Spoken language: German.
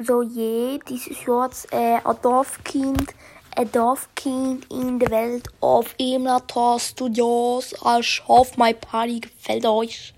So je, dieses Jahr äh, ein Dorfkind, ein Dorfkind in der Welt auf Emlata Studios. Ich hoffe, meine Party gefällt euch.